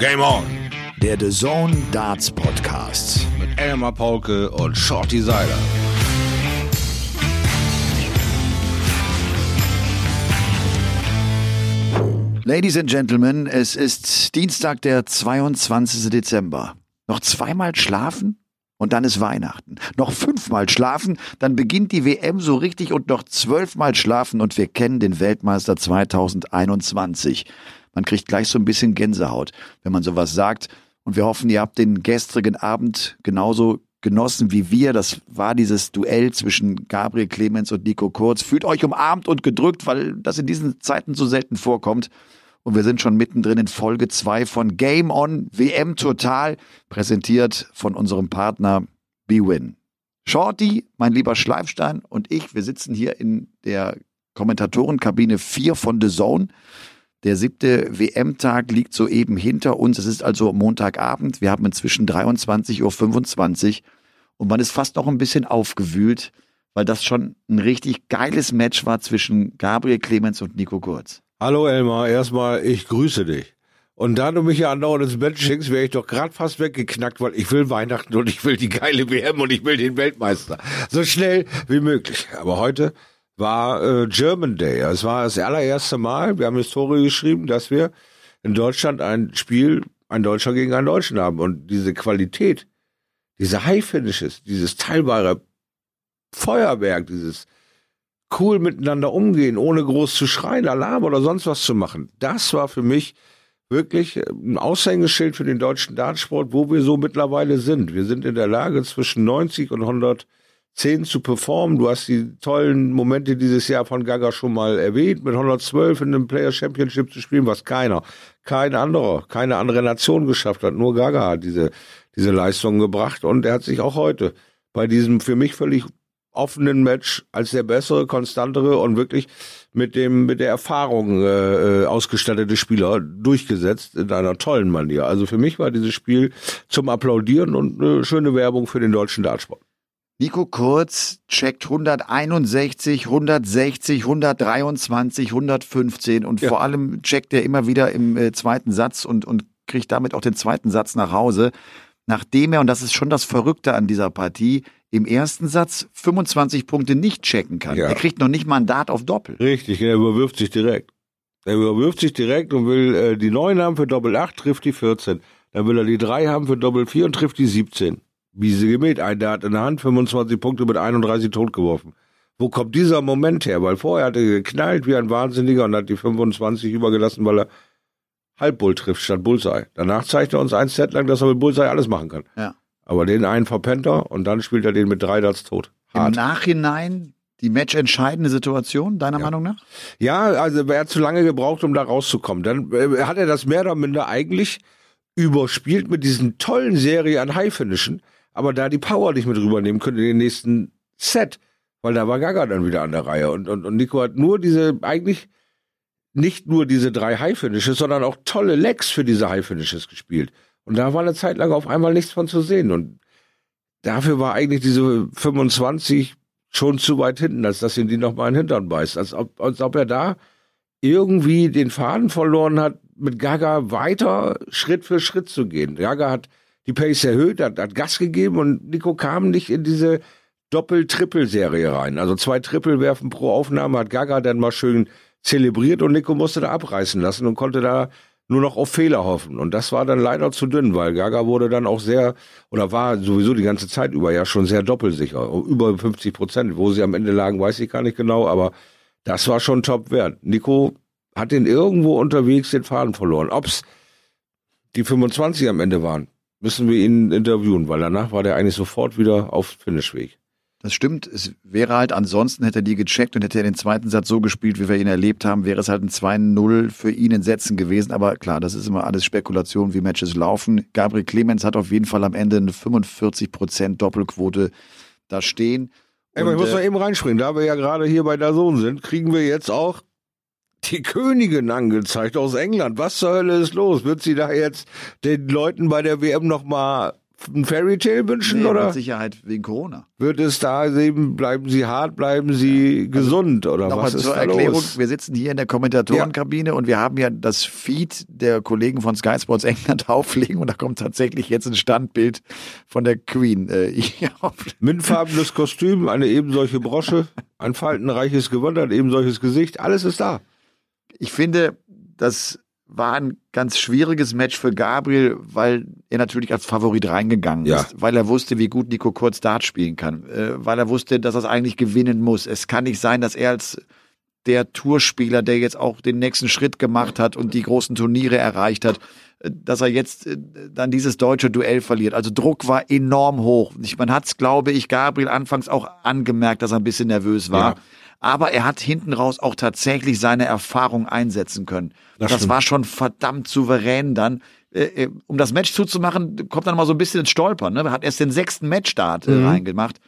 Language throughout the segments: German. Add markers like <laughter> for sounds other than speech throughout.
Game On. Der The Zone Darts Podcast. Mit Elmar Paulke und Shorty Seiler. Ladies and Gentlemen, es ist Dienstag, der 22. Dezember. Noch zweimal schlafen und dann ist Weihnachten. Noch fünfmal schlafen, dann beginnt die WM so richtig und noch zwölfmal schlafen und wir kennen den Weltmeister 2021. Man kriegt gleich so ein bisschen Gänsehaut, wenn man sowas sagt. Und wir hoffen, ihr habt den gestrigen Abend genauso genossen wie wir. Das war dieses Duell zwischen Gabriel Clemens und Nico Kurz. Fühlt euch umarmt und gedrückt, weil das in diesen Zeiten so selten vorkommt. Und wir sind schon mittendrin in Folge 2 von Game On WM Total, präsentiert von unserem Partner BWin. Shorty, mein lieber Schleifstein und ich, wir sitzen hier in der Kommentatorenkabine 4 von The Zone. Der siebte WM-Tag liegt soeben hinter uns. Es ist also Montagabend. Wir haben inzwischen 23.25 Uhr und man ist fast noch ein bisschen aufgewühlt, weil das schon ein richtig geiles Match war zwischen Gabriel Clemens und Nico Kurz. Hallo Elmar, erstmal ich grüße dich. Und da du mich ja andauernd ins Bett schickst, wäre ich doch gerade fast weggeknackt, weil ich will Weihnachten und ich will die geile WM und ich will den Weltmeister. So schnell wie möglich. Aber heute war äh, German Day. Es war das allererste Mal, wir haben Historie geschrieben, dass wir in Deutschland ein Spiel, ein Deutscher gegen einen Deutschen haben. Und diese Qualität, diese High Finishes, dieses teilbare Feuerwerk, dieses cool miteinander umgehen, ohne groß zu schreien, Alarm oder sonst was zu machen, das war für mich wirklich ein Aushängeschild für den deutschen Dartsport, wo wir so mittlerweile sind. Wir sind in der Lage, zwischen 90 und 100 10 zu performen. Du hast die tollen Momente dieses Jahr von Gaga schon mal erwähnt, mit 112 in einem Player Championship zu spielen, was keiner, kein anderer, keine andere Nation geschafft hat. Nur Gaga hat diese, diese Leistung gebracht und er hat sich auch heute bei diesem für mich völlig offenen Match als der bessere, konstantere und wirklich mit dem mit der Erfahrung äh, äh ausgestattete Spieler durchgesetzt in einer tollen Manier. Also für mich war dieses Spiel zum Applaudieren und eine schöne Werbung für den deutschen Dartsport. Nico Kurz checkt 161, 160, 123, 115 und ja. vor allem checkt er immer wieder im äh, zweiten Satz und, und kriegt damit auch den zweiten Satz nach Hause, nachdem er, und das ist schon das Verrückte an dieser Partie, im ersten Satz 25 Punkte nicht checken kann. Ja. Er kriegt noch nicht Mandat auf Doppel. Richtig, er überwirft sich direkt. Er überwirft sich direkt und will äh, die 9 haben für Doppel 8, trifft die 14. Dann will er die 3 haben für Doppel 4 und trifft die 17 wie sie gemäht. Ein, der hat in der Hand 25 Punkte mit 31 totgeworfen. Wo kommt dieser Moment her? Weil vorher hat er geknallt wie ein Wahnsinniger und hat die 25 übergelassen, weil er Halbbull trifft statt Bullseye. Danach zeigt er uns ein Set lang, dass er mit Bullseye alles machen kann. Ja. Aber den einen verpennt er und dann spielt er den mit drei Darts tot. Hart. Im Nachhinein die matchentscheidende Situation, deiner ja. Meinung nach? Ja, also er hat zu lange gebraucht, um da rauszukommen. Dann äh, hat er das mehr oder minder eigentlich überspielt mit diesen tollen Serie an High-Finishen aber da die Power nicht mit rübernehmen können in den nächsten Set, weil da war Gaga dann wieder an der Reihe und, und, und Nico hat nur diese, eigentlich nicht nur diese drei High-Finishes, sondern auch tolle Legs für diese High-Finishes gespielt. Und da war eine Zeit lang auf einmal nichts von zu sehen und dafür war eigentlich diese 25 schon zu weit hinten, als dass ihn die nochmal in den Hintern beißt. Als ob, als ob er da irgendwie den Faden verloren hat, mit Gaga weiter Schritt für Schritt zu gehen. Gaga hat die Pace erhöht, hat, hat Gas gegeben und Nico kam nicht in diese Doppel-Triple-Serie rein. Also zwei Triple werfen pro Aufnahme hat Gaga dann mal schön zelebriert und Nico musste da abreißen lassen und konnte da nur noch auf Fehler hoffen. Und das war dann leider zu dünn, weil Gaga wurde dann auch sehr, oder war sowieso die ganze Zeit über ja schon sehr doppelsicher. Über 50 Prozent. Wo sie am Ende lagen, weiß ich gar nicht genau, aber das war schon top wert. Nico hat den irgendwo unterwegs den Faden verloren. Ob's die 25 am Ende waren, müssen wir ihn interviewen, weil danach war der eigentlich sofort wieder auf Finishweg. Das stimmt. Es wäre halt, ansonsten hätte er die gecheckt und hätte er den zweiten Satz so gespielt, wie wir ihn erlebt haben, wäre es halt ein 2-0 für ihn in Sätzen gewesen. Aber klar, das ist immer alles Spekulation, wie Matches laufen. Gabriel Clemens hat auf jeden Fall am Ende eine 45% Doppelquote da stehen. Ey, ich muss äh, mal eben reinspringen. Da wir ja gerade hier bei der Sohn sind, kriegen wir jetzt auch die Königin angezeigt aus England. Was zur Hölle ist los? Wird sie da jetzt den Leuten bei der WM nochmal ein Fairy Tale wünschen Nee, oder Mit Sicherheit wegen Corona. wird es da eben, bleiben Sie hart, bleiben Sie gesund oder Nochmal was ist zur da Erklärung, los? wir sitzen hier in der Kommentatorenkabine und wir haben ja das Feed der Kollegen von Sky Sports England <laughs> auflegen und da kommt tatsächlich jetzt ein Standbild von der Queen. Äh. <laughs> Mintfarbenes Kostüm, eine eben solche Brosche, ein faltenreiches Gewand, ein eben solches Gesicht, alles ist da. Ich finde, das war ein ganz schwieriges Match für Gabriel, weil er natürlich als Favorit reingegangen Ja. ist, weil er wusste, wie gut Nico Kurz Dart spielen kann, äh, weil er wusste, dass er es eigentlich gewinnen muss. Es kann nicht sein, dass er als der Tourspieler, der jetzt auch den nächsten Schritt gemacht hat und die großen Turniere erreicht hat, äh, dass er jetzt äh, dann dieses deutsche Duell verliert. Also Druck war enorm hoch. Man hat es, glaube ich, Gabriel anfangs auch angemerkt, dass er ein bisschen nervös war. Ja. Aber er hat hinten raus auch tatsächlich seine Erfahrung einsetzen können. Das Das, war schon verdammt souverän dann. Äh, äh, um das Match zuzumachen, kommt dann mal so ein bisschen ins Stolpern. Ne? Er hat erst den sechsten Matchstart äh, reingemacht.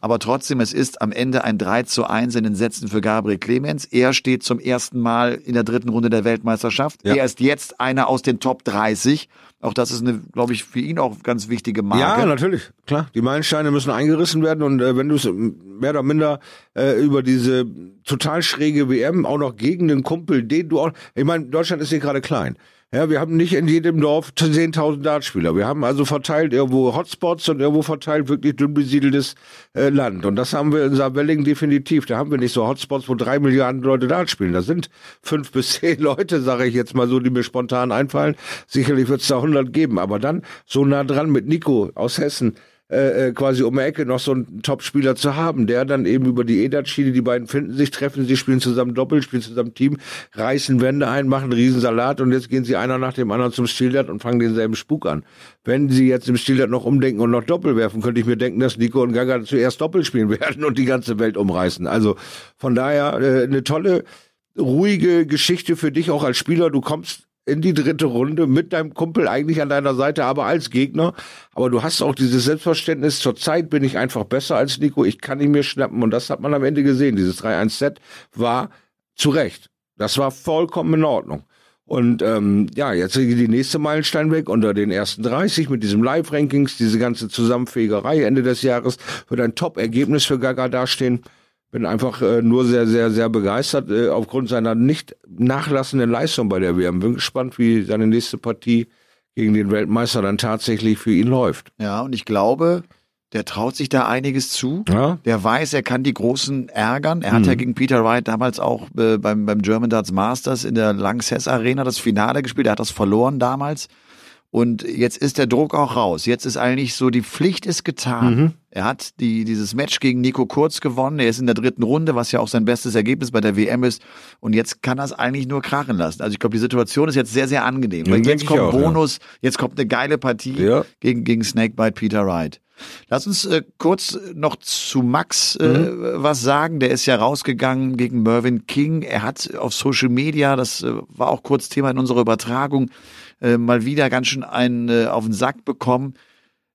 Aber trotzdem, es ist am Ende ein 3 zu 1 in den Sätzen für Gabriel Clemens. Er steht zum ersten Mal in der dritten Runde der Weltmeisterschaft. Ja. Er ist jetzt einer aus den Top 30. Auch das ist eine, glaube ich, für ihn auch ganz wichtige Marke. Ja, natürlich, klar. Die Meilensteine müssen eingerissen werden und äh, wenn du es mehr oder minder äh, über diese total schräge WM auch noch gegen den Kumpel, den du auch, ich meine, Deutschland ist hier gerade klein. Ja, wir haben nicht in jedem Dorf 10.000 Dartspieler. Wir haben also verteilt irgendwo Hotspots und irgendwo verteilt wirklich dünn besiedeltes äh, Land. Und das haben wir in Saarwelling definitiv. Da haben wir nicht so Hotspots, wo drei Milliarden Leute Dart spielen. Da sind fünf bis zehn <laughs> Leute, sage ich jetzt mal so, die mir spontan einfallen. Sicherlich wird es da 100 geben. Aber dann so nah dran mit Nico aus Hessen, äh, äh, quasi um die Ecke noch so einen Top-Spieler zu haben, der dann eben über die EDAT-Schiene, die beiden finden sich, treffen sich, spielen zusammen Doppel, spielen zusammen Team, reißen Wände ein, machen einen Riesensalat und jetzt gehen sie einer nach dem anderen zum Stildat und fangen denselben Spuk an. Wenn sie jetzt im Stildat noch umdenken und noch Doppel werfen, könnte ich mir denken, dass Nico und Gaga zuerst Doppel spielen <laughs> werden und die ganze Welt umreißen. Also von daher äh, eine tolle, ruhige Geschichte für dich auch als Spieler. Du kommst in die dritte Runde mit deinem Kumpel eigentlich an deiner Seite, aber als Gegner. Aber du hast auch dieses Selbstverständnis, zur Zeit bin ich einfach besser als Nico, ich kann ihn mir schnappen. Und das hat man am Ende gesehen. Dieses 3-1-Set war zu Recht. Das war vollkommen in Ordnung. Und ähm, ja, jetzt geht die nächste Meilenstein weg unter den ersten 30 mit diesem Live-Rankings, diese ganze Zusammenfegerei Ende des Jahres wird ein Top-Ergebnis für Gaga dastehen. Bin einfach äh, nur sehr, sehr, sehr begeistert äh, aufgrund seiner nicht nachlassenden Leistung bei der WM. Bin gespannt, wie seine nächste Partie gegen den Weltmeister dann tatsächlich für ihn läuft. Ja, und ich glaube, der traut sich da einiges zu. Ja, Der weiß, er kann die Großen ärgern. Er hat ja gegen Peter Wright damals auch äh, beim, beim German Darts Masters in der Lanxess Arena das Finale gespielt. Er hat das verloren damals. Und jetzt ist der Druck auch raus. Jetzt ist eigentlich so, die Pflicht ist getan. Er hat die, dieses Match gegen Nico Kurz gewonnen. Er ist in der dritten Runde, was ja auch sein bestes Ergebnis bei der WM ist. Und jetzt kann er es eigentlich nur krachen lassen. Also ich glaube, die Situation ist jetzt sehr, sehr angenehm. Ja, Weil jetzt kommt auch, ja. Bonus, jetzt kommt eine geile Partie Ja. gegen, gegen Snakebite Peter Wright. Lass uns äh, kurz noch zu Max äh, Mhm. was sagen. Der ist ja rausgegangen gegen Mervyn King. Er hat auf Social Media, das äh, war auch kurz Thema in unserer Übertragung, äh, mal wieder ganz schön einen äh, auf den Sack bekommen.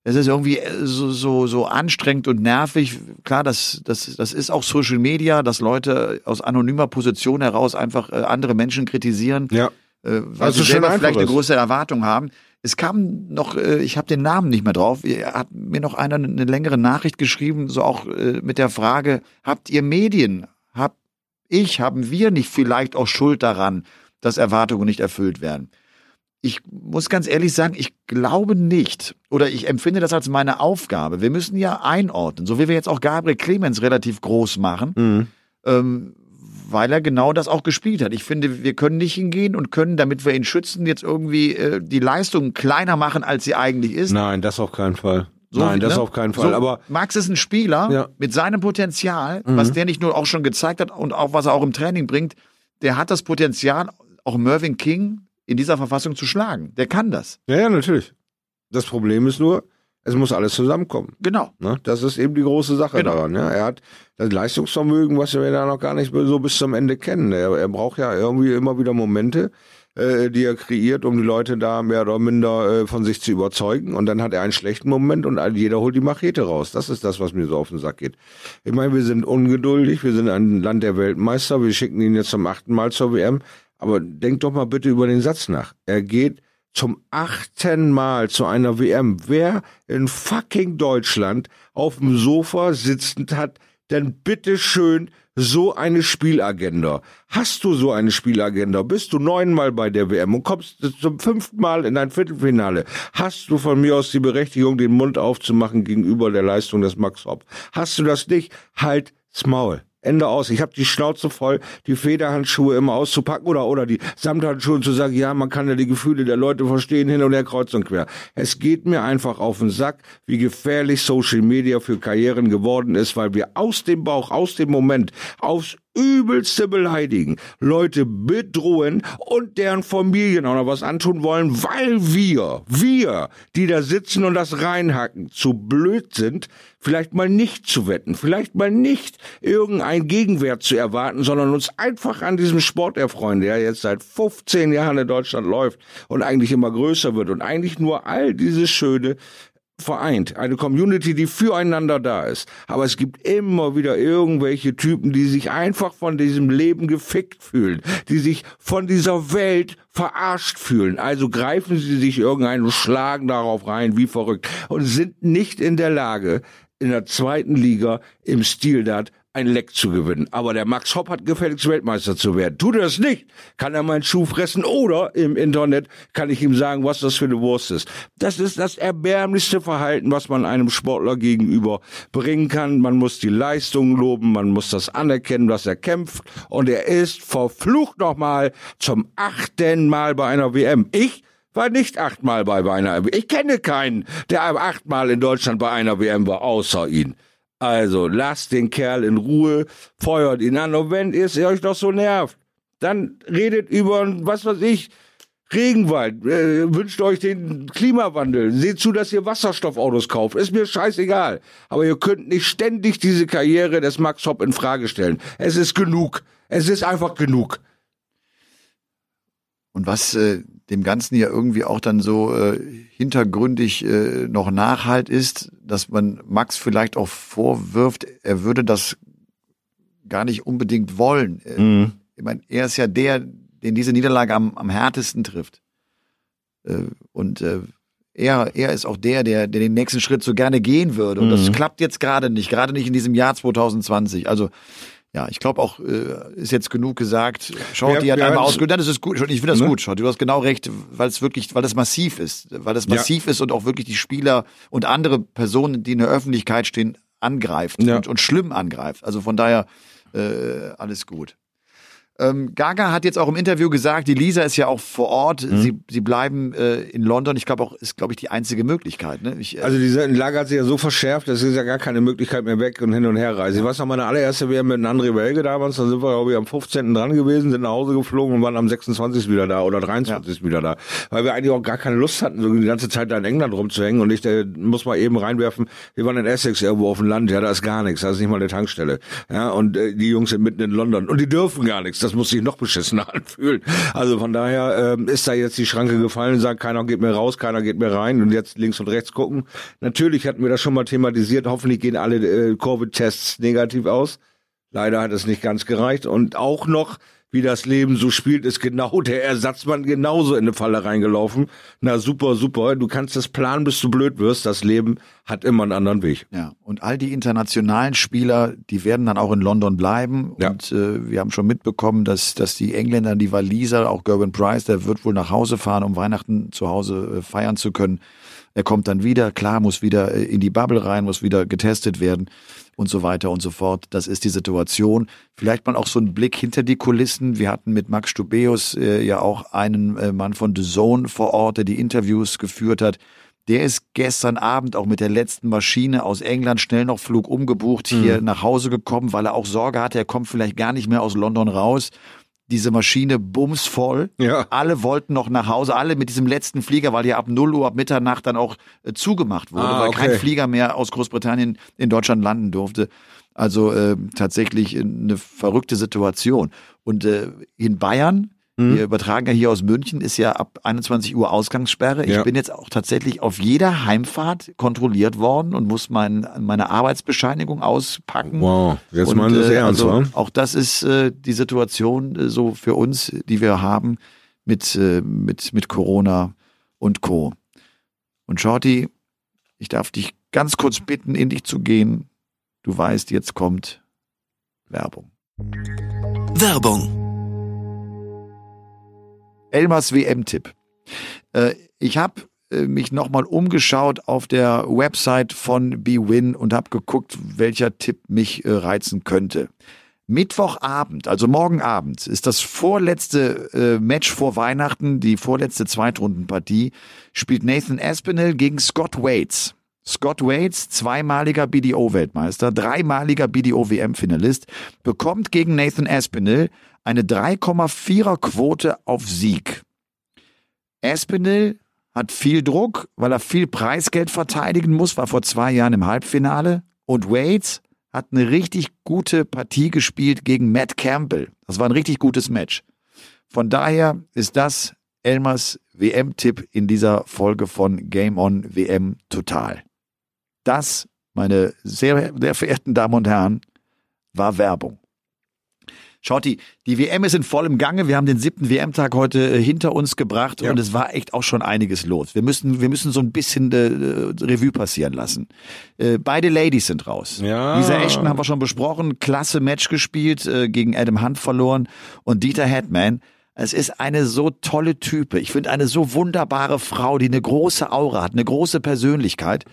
Es ist irgendwie äh, so, so, so anstrengend und nervig. Klar, das, das, das ist auch Social Media, dass Leute aus anonymer Position heraus einfach äh, andere Menschen kritisieren ja. äh, weil Also sie selber vielleicht eine größere Erwartung haben. Es kam noch, äh, ich habe den Namen nicht mehr drauf, hat mir noch einer eine längere Nachricht geschrieben, so auch äh, mit der Frage, habt ihr Medien, hab ich, haben wir nicht vielleicht auch Schuld daran, dass Erwartungen nicht erfüllt werden? Ich muss ganz ehrlich sagen, ich glaube nicht. Oder ich empfinde das als meine Aufgabe. Wir müssen ja einordnen, so wie wir jetzt auch Gabriel Clemens relativ groß machen Mhm. ähm, weil er genau das auch gespielt hat. Ich finde, wir können nicht hingehen und können, damit wir ihn schützen, jetzt irgendwie äh, die Leistung kleiner machen, als sie eigentlich ist. Nein, das auf keinen Fall. So Nein, wie- das ne? auf keinen Fall. So, Aber Max ist ein Spieler Ja. mit seinem Potenzial, Mhm. was der nicht nur auch schon gezeigt hat und auch was er auch im Training bringt. Der hat das Potenzial, auch Mervyn King in dieser Verfassung zu schlagen. Der kann das. ja, ja, natürlich. Das Problem ist nur, es muss alles zusammenkommen. Genau. Ne? Das ist eben die große Sache Genau. daran. Ja? Er hat das Leistungsvermögen, was wir da noch gar nicht so bis zum Ende kennen. Er, er braucht ja irgendwie immer wieder Momente, äh, die er kreiert, um die Leute da mehr oder minder äh, von sich zu überzeugen. Und dann hat er einen schlechten Moment und jeder holt die Machete raus. Das ist das, was mir so auf den Sack geht. Ich meine, wir sind ungeduldig, wir sind ein Land der Weltmeister, wir schicken ihn jetzt zum achten Mal zur WM. Aber denkt doch mal bitte über den Satz nach. Er geht zum achten Mal zu einer WM. Wer in fucking Deutschland auf dem Sofa sitzend hat, denn bitteschön so eine Spielagenda. Hast du so eine Spielagenda? Bist du neunmal bei der WM und kommst zum fünften Mal in ein Viertelfinale? Hast du von mir aus die Berechtigung, den Mund aufzumachen gegenüber der Leistung des Max Hopp? Hast du das nicht? Halt Maul. Ende aus. Ich habe die Schnauze voll, die Federhandschuhe immer auszupacken oder oder die Samthandschuhe zu sagen, ja, man kann ja die Gefühle der Leute verstehen hin und her kreuz und quer. Es geht mir einfach auf den Sack, wie gefährlich Social Media für Karrieren geworden ist, weil wir aus dem Bauch, aus dem Moment, aufs übelste beleidigen, Leute bedrohen und deren Familien auch noch was antun wollen, weil wir, wir, die da sitzen und das reinhacken, zu blöd sind, vielleicht mal nicht zu wetten, vielleicht mal nicht irgendein Gegenwert zu erwarten, sondern uns einfach an diesem Sport erfreuen, der jetzt seit 15 Jahren in Deutschland läuft und eigentlich immer größer wird und eigentlich nur all dieses schöne vereint, eine Community, die füreinander da ist. Aber es gibt immer wieder irgendwelche Typen, die sich einfach von diesem Leben gefickt fühlen, die sich von dieser Welt verarscht fühlen. Also greifen sie sich irgendeinen Schlagen darauf rein, wie verrückt, und sind nicht in der Lage, in der zweiten Liga im Stil Dart ein Leck zu gewinnen. Aber der Max Hopp hat gefälligst Weltmeister zu werden. Tut er das nicht, kann er meinen Schuh fressen oder im Internet kann ich ihm sagen, was das für eine Wurst ist. Das ist das erbärmlichste Verhalten, was man einem Sportler gegenüber bringen kann. Man muss die Leistung loben, man muss das anerkennen, was er kämpft. Und er ist verflucht nochmal zum achten Mal bei einer WM. Ich war nicht achtmal bei einer WM. Ich kenne keinen, der achtmal in Deutschland bei einer WM war, außer ihn. Also lasst den Kerl in Ruhe, feuert ihn an und wenn es euch doch so nervt, dann redet über, was weiß ich, Regenwald, äh, wünscht euch den Klimawandel, seht zu, dass ihr Wasserstoffautos kauft, ist mir scheißegal. Aber ihr könnt nicht ständig diese Karriere des Max Hopp in Frage stellen. Es ist genug. Es ist einfach genug. Und was äh, dem Ganzen ja irgendwie auch dann so äh, hintergründig äh, noch nachhalt ist, dass man Max vielleicht auch vorwirft, er würde das gar nicht unbedingt wollen. Äh, mhm. Ich meine, er ist ja der, den diese Niederlage am, am härtesten trifft. Äh, und äh, er, er ist auch der, der, der den nächsten Schritt so gerne gehen würde. Und mhm. das klappt jetzt gerade nicht, gerade nicht in diesem Jahr 2020. Also ja, ich glaube auch, äh, ist jetzt genug gesagt. Schaut, die hat einmal ausgeholt. Das ist gut. Ich finde das ne? gut, Schaut. Du hast genau recht, weil es wirklich, weil es massiv ist. Weil es massiv ja. ist und auch wirklich die Spieler und andere Personen, die in der Öffentlichkeit stehen, angreift ja. und, und schlimm angreift. Also von daher äh, alles gut. Ähm, Gaga hat jetzt auch im Interview gesagt, die Lisa ist ja auch vor Ort. Mhm. Sie, sie bleiben äh, in London. Ich glaube auch, ist, glaube ich, die einzige Möglichkeit. Ne? Ich, äh also diese Lage hat sich ja so verschärft, das ist ja gar keine Möglichkeit mehr weg und hin und her reisen. Ich weiß noch, meine allererste WM mit André Belge damals, da sind wir, glaube ich, am 15. dran gewesen, sind nach Hause geflogen und waren am 26. wieder da oder 23. Ja. wieder da. Weil wir eigentlich auch gar keine Lust hatten, so die ganze Zeit da in England rumzuhängen und ich der muss mal eben reinwerfen, wir waren in Essex irgendwo auf dem Land, ja, da ist gar nichts, da ist nicht mal eine Tankstelle. Ja, und äh, die Jungs sind mitten in London und die dürfen gar nichts. Das muss sich noch beschissener <laughs> anfühlen. Also von daher ähm, ist da jetzt die Schranke gefallen und sagt, keiner geht mehr raus, keiner geht mehr rein und jetzt links und rechts gucken. Natürlich hatten wir das schon mal thematisiert. Hoffentlich gehen alle äh, Covid-Tests negativ aus. Leider hat es nicht ganz gereicht und auch noch wie das Leben so spielt, ist genau der Ersatzmann genauso in eine Falle reingelaufen. Na super, super. Du kannst das planen, bis du blöd wirst. Das Leben hat immer einen anderen Weg. Ja, und all die internationalen Spieler, die werden dann auch in London bleiben. Ja. Und äh, wir haben schon mitbekommen, dass, dass die Engländer, die Waliser, auch Gerben Price, der wird wohl nach Hause fahren, um Weihnachten zu Hause äh, feiern zu können. Er kommt dann wieder, klar, muss wieder äh, in die Bubble rein, muss wieder getestet werden und so weiter und so fort. Das ist die Situation. Vielleicht mal auch so ein Blick hinter die Kulissen. Wir hatten mit Max Stubeus äh, ja auch einen äh, Mann von The Zone vor Ort, der die Interviews geführt hat. Der ist gestern Abend auch mit der letzten Maschine aus England schnell noch Flug umgebucht hier mhm. nach Hause gekommen, weil er auch Sorge hatte, er kommt vielleicht gar nicht mehr aus London raus diese Maschine bumsvoll. Ja. Alle wollten noch nach Hause, alle mit diesem letzten Flieger, weil ja ab 0 Uhr, ab Mitternacht dann auch äh, zugemacht wurde, ah, weil kein Flieger mehr aus Großbritannien in Deutschland landen durfte. Also äh, tatsächlich eine verrückte Situation. Und äh, in Bayern Mhm. Wir übertragen ja hier aus München, ist ja ab 21 Uhr Ausgangssperre. Ich ja. bin jetzt auch tatsächlich auf jeder Heimfahrt kontrolliert worden und muss mein, meine Arbeitsbescheinigung auspacken. Wow, jetzt und, meinen Sie es äh, ernst, also, Auch das ist äh, die Situation äh, so für uns, die wir haben mit, äh, mit, mit Corona. und Co. Und Shorty, ich darf dich ganz kurz bitten, in dich zu gehen. Du weißt, jetzt kommt Werbung. Werbung. Elmers WM-Tipp. Äh, ich habe äh, mich nochmal umgeschaut auf der Website von BWin und habe geguckt, welcher Tipp mich äh, reizen könnte. Mittwochabend, also morgen Abend, ist das vorletzte äh, Match vor Weihnachten, die vorletzte Zweitrundenpartie, spielt Nathan Aspinall gegen Scott Waits. Scott Waits, zweimaliger BDO-Weltmeister, dreimaliger BDO-WM-Finalist, bekommt gegen Nathan Aspinall eine 3,4er Quote auf Sieg. Aspinall hat viel Druck, weil er viel Preisgeld verteidigen muss, war vor zwei Jahren im Halbfinale. Und Waits hat eine richtig gute Partie gespielt gegen Matt Campbell. Das war ein richtig gutes Match. Von daher ist das Elmers WM-Tipp in dieser Folge von Game On WM Total. Das, meine sehr, sehr verehrten Damen und Herren, war Werbung. Schotti, die WM ist in vollem Gange. Wir haben den siebten WM-Tag heute äh, hinter uns gebracht ja. und es war echt auch schon einiges los. Wir müssen, wir müssen so ein bisschen äh, Revue passieren lassen. Äh, beide Ladies sind raus. Ja. Lisa Ashton haben wir schon besprochen. Klasse Match gespielt, äh, gegen Adam Hunt verloren und Dieter Hetman es ist eine so tolle Type. Ich finde eine so wunderbare Frau, die eine große Aura hat, eine große Persönlichkeit,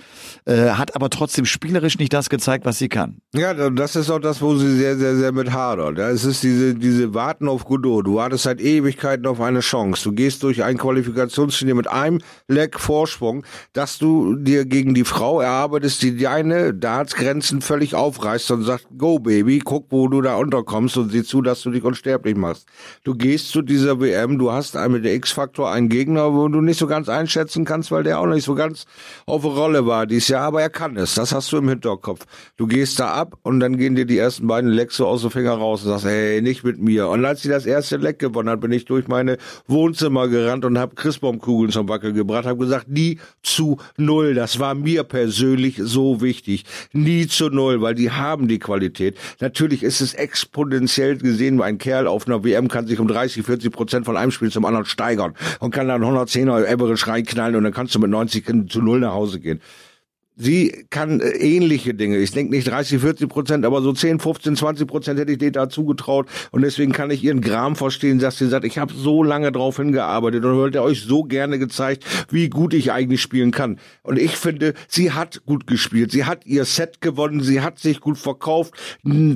äh, hat aber trotzdem spielerisch nicht das gezeigt, was sie kann. Ja, das ist auch das, wo sie sehr, sehr, sehr mit hadert. Es ist diese, diese Warten auf Godot. Du wartest seit Ewigkeiten auf eine Chance. Du gehst durch ein Qualifikationsturnier mit einem Leck Vorsprung, dass du dir gegen die Frau erarbeitest, die deine Dartsgrenzen völlig aufreißt und sagt, go Baby, guck, wo du da unterkommst und sieh zu, dass du dich unsterblich machst. Du gehst zu dieser WM, du hast mit der X-Faktor einen Gegner, wo du nicht so ganz einschätzen kannst, weil der auch nicht so ganz auf Rolle war dieses Jahr, aber er kann es. Das hast du im Hinterkopf. Du gehst da ab und dann gehen dir die ersten beiden Lecks so aus dem Finger raus und sagst, hey, nicht mit mir. Und als sie das erste Leck gewonnen hat, bin ich durch meine Wohnzimmer gerannt und habe Christbaumkugeln zum Wackel gebracht, habe gesagt, nie zu null. Das war mir persönlich so wichtig. Nie zu null, weil die haben die Qualität. Natürlich ist es exponentiell gesehen, ein Kerl auf einer WM kann sich um 30, 40 40 Prozent von einem Spiel zum anderen steigern und kann dann 110er Average reinknallen und dann kannst du mit 90 zu null nach Hause gehen. Sie kann äh, ähnliche Dinge. Ich denke nicht 30, 40 Prozent, aber so 10, 15, 20 Prozent hätte ich dir dazu getraut. Und deswegen kann ich ihren Gram verstehen, dass sie sagt, ich habe so lange drauf hingearbeitet und wollte euch so gerne gezeigt, wie gut ich eigentlich spielen kann. Und ich finde, sie hat gut gespielt. Sie hat ihr Set gewonnen. Sie hat sich gut verkauft.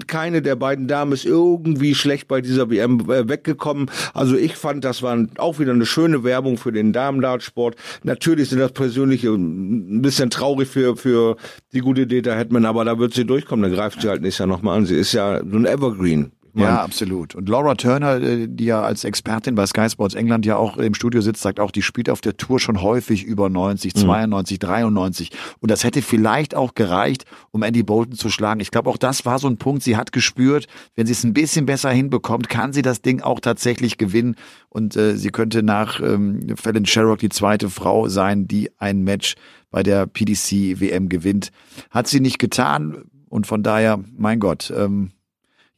Keine der beiden Damen ist irgendwie schlecht bei dieser WM äh, weggekommen. Also ich fand, das war auch wieder eine schöne Werbung für den Damen-Dartsport. Natürlich sind das persönliche ein bisschen traurig für für, die gute Data Hetman, aber da wird sie durchkommen, dann greift sie halt nächstes Jahr nochmal an. Sie ist ja so ein Evergreen. Ja, absolut. Und Laura Turner, äh, die ja als Expertin bei Sky Sports England ja auch im Studio sitzt, sagt auch, die spielt auf der Tour schon häufig über 90, 92, mhm. 93. Und das hätte vielleicht auch gereicht, um Andy Bolton zu schlagen. Ich glaube, auch das war so ein Punkt. Sie hat gespürt, wenn sie es ein bisschen besser hinbekommt, kann sie das Ding auch tatsächlich gewinnen. Und äh, sie könnte nach ähm, Fallon Sherrock die zweite Frau sein, die ein Match bei der PDC WM gewinnt. Hat sie nicht getan und von daher, mein Gott, ähm,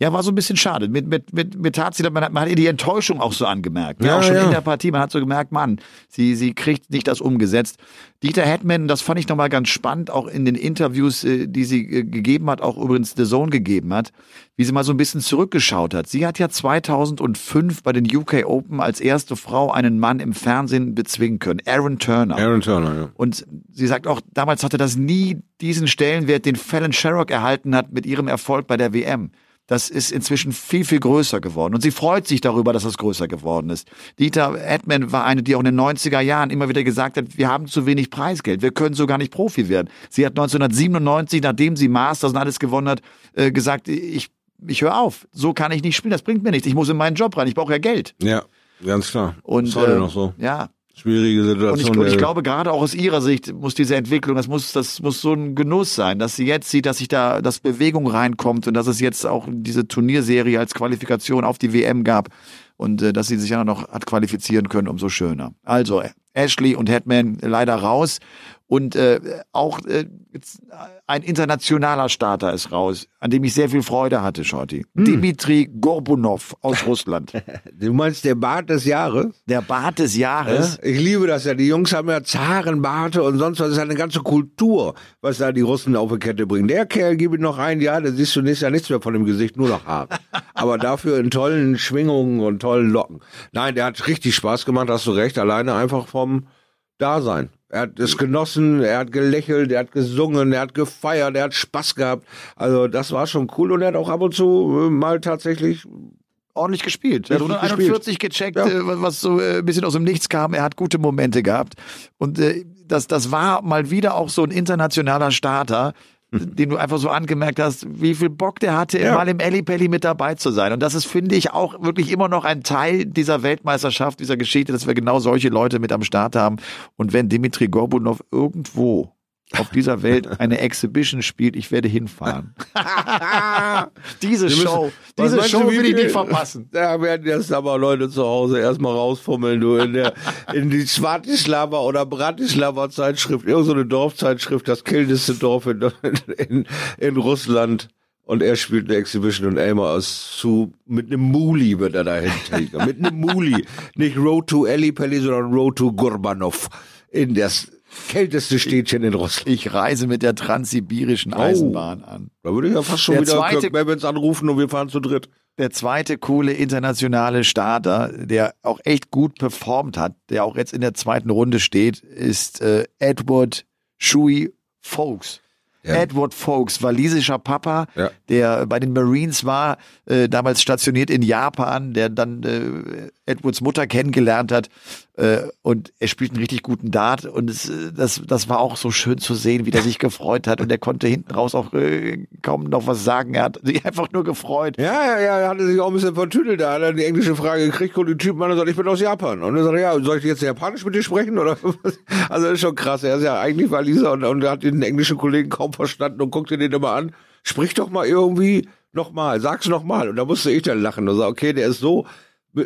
ja, war so ein bisschen schade. Mit, mit, mit, mit tat sie, man hat, man hat ihr die Enttäuschung auch so angemerkt. Ja, ja auch schon ja. in der Partie. Man hat so gemerkt, Mann, sie, sie kriegt nicht das umgesetzt. Dieter Hetman, das fand ich nochmal ganz spannend, auch in den Interviews, äh, die sie äh, gegeben hat, auch übrigens The Zone gegeben hat, wie sie mal so ein bisschen zurückgeschaut hat. Sie hat ja 2005 bei den UK Open als erste Frau einen Mann im Fernsehen bezwingen können. Aaron Turner. Aaron Turner, ja. Und sie sagt auch, damals hatte das nie diesen Stellenwert, den Fallon Sherrock erhalten hat mit ihrem Erfolg bei der WM das ist inzwischen viel, viel größer geworden. Und sie freut sich darüber, dass es größer geworden ist. Dieter Edman war eine, die auch in den 90er Jahren immer wieder gesagt hat, wir haben zu wenig Preisgeld, wir können so gar nicht Profi werden. Sie hat 1997, nachdem sie Masters und alles gewonnen hat, äh, gesagt, ich, ich höre auf, so kann ich nicht spielen, das bringt mir nichts, ich muss in meinen Job rein, ich brauche ja Geld. Ja, ganz klar. Und, das ist heute äh, noch so. Ja, Schwierige Situation. Und ich, und ich, glaube, gerade auch aus ihrer Sicht muss diese Entwicklung, das muss, das muss so ein Genuss sein, dass sie jetzt sieht, dass sich da, dass Bewegung reinkommt und dass es jetzt auch diese Turnierserie als Qualifikation auf die WM gab und äh, dass sie sich ja noch hat qualifizieren können, umso schöner. Also, Ashley und Hetman leider raus. Und äh, auch äh, ein internationaler Starter ist raus, an dem ich sehr viel Freude hatte, Shorty. Hm. Dimitri Gorbunov aus <laughs> Russland. Du meinst der Bart des Jahres? Der Bart des Jahres. Ich liebe das ja. Die Jungs haben ja Zarenbarte und sonst was. Das ist eine ganze Kultur, was da die Russen auf die Kette bringen. Der Kerl, ihm noch ein Jahr, da siehst du nächstes Jahr nichts mehr von dem Gesicht, nur noch Haare. <laughs> Aber dafür in tollen Schwingungen und tollen Locken. Nein, der hat richtig Spaß gemacht, hast du recht. Alleine einfach vom Dasein. Er hat es genossen, er hat gelächelt, er hat gesungen, er hat gefeiert, er hat Spaß gehabt. Also das war schon cool und er hat auch ab und zu äh, mal tatsächlich ordentlich gespielt. Er hat Richtig 141 gecheckt, Ja. äh, was so äh, ein bisschen aus dem Nichts kam. Er hat gute Momente gehabt. Und das, das war mal wieder auch so ein internationaler Starter, <laughs> den du einfach so angemerkt hast, wie viel Bock der hatte, Ja. mal im Ellipelli mit dabei zu sein. Und das ist, finde ich, auch wirklich immer noch ein Teil dieser Weltmeisterschaft, dieser Geschichte, dass wir genau solche Leute mit am Start haben. Und wenn Dimitri Gorbunov irgendwo auf dieser Welt eine Exhibition spielt, ich werde hinfahren. <laughs> Diese müssen- Show, diese Show will ich nicht verpassen. Da werden jetzt aber Leute zu Hause erstmal rausfummeln, du, in der, in die Svatislava oder Bratislava Zeitschrift, irgendeine so Dorfzeitschrift, das kälteste Dorf in, in, in Russland. Und er spielt eine Exhibition und Elmer aus zu, mit einem Muli wird er dahin mit einem Muli. Nicht Road to Ellipelli, sondern Road to Gurbanov. In das kälteste Städtchen in Russland. Ich reise mit der transsibirischen Eisenbahn an. Da würde ich ja fast schon Der wieder zweite- Kirk Bevins anrufen und wir fahren zu dritt. Der zweite coole internationale Starter, der auch echt gut performt hat, der auch jetzt in der zweiten Runde steht, ist äh, Edward Shui Folks. Ja. Edward Folks, walisischer Papa, Ja. der bei den Marines war, äh, damals stationiert in Japan, der dann äh, Edwards Mutter kennengelernt hat äh, und er spielt einen richtig guten Dart und es, äh, das, das war auch so schön zu sehen, wie der sich gefreut hat und er konnte hinten raus auch äh, kaum noch was sagen, er hat sich einfach nur gefreut. Ja, ja, ja, er hatte sich auch ein bisschen vertüdelt. Da hat er die englische Frage gekriegt und Typen an und sagt, ich bin aus Japan. Und er sagt, ja, soll ich jetzt Japanisch mit dir sprechen? Oder <laughs> was? Also das ist schon krass. Er ist ja eigentlich Waliser und, und hat den englischen Kollegen kaum verstanden und guckte den immer an. Sprich doch mal irgendwie nochmal, sag's nochmal. Und da musste ich dann lachen und sag, okay, der ist so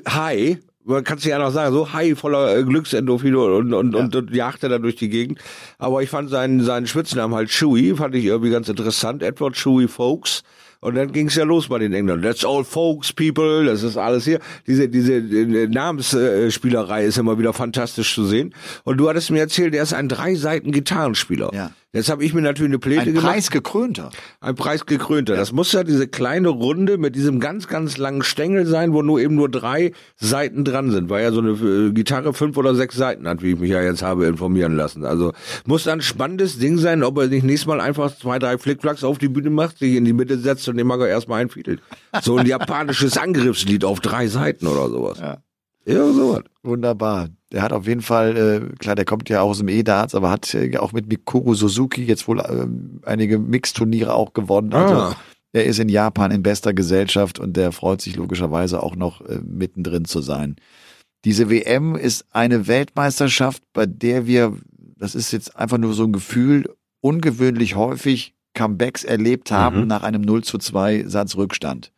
high, man kann es ja noch sagen, so high voller äh, Glücksendorphine und, und, und, und jagte da durch die Gegend. Aber ich fand seinen, seinen Spitznamen halt Chewy, fand ich irgendwie ganz interessant. Edward Chewy Folks. Und dann ging's ja los bei den Engländern. That's all folks, people. Das ist alles hier. Diese, diese äh, Namensspielerei ist immer wieder fantastisch zu sehen. Und du hattest mir erzählt, er ist ein drei Seiten Gitarrenspieler. Ja. Jetzt habe ich mir natürlich eine Pläte Ein gemacht. preisgekrönter. Ein preisgekrönter. Das muss ja diese kleine Runde mit diesem ganz, ganz langen Stängel sein, wo nur eben nur drei Seiten dran sind, weil ja so eine äh, Gitarre fünf oder sechs Seiten hat, wie ich mich ja jetzt habe informieren lassen. Also muss ein spannendes Ding sein, ob er sich nächstes Mal einfach zwei, drei Flickflacks auf die Bühne macht, sich in die Mitte setzt und den Mager erstmal einfiedelt. So ein <laughs> japanisches Angriffslied auf drei Seiten oder sowas. Ja. Ja, sowas. Wunderbar. Der hat auf jeden Fall, äh, klar, der kommt ja aus dem E-Darts, aber hat äh, auch mit Mikuru Suzuki jetzt wohl ähm, einige Mixturniere auch gewonnen. Also Ah. er ist in Japan in bester Gesellschaft und der freut sich logischerweise auch noch äh, mittendrin zu sein. Diese WM ist eine Weltmeisterschaft, bei der wir, das ist jetzt einfach nur so ein Gefühl, ungewöhnlich häufig Comebacks erlebt haben Mhm. nach einem 0 zu 2 Satz Rückstand.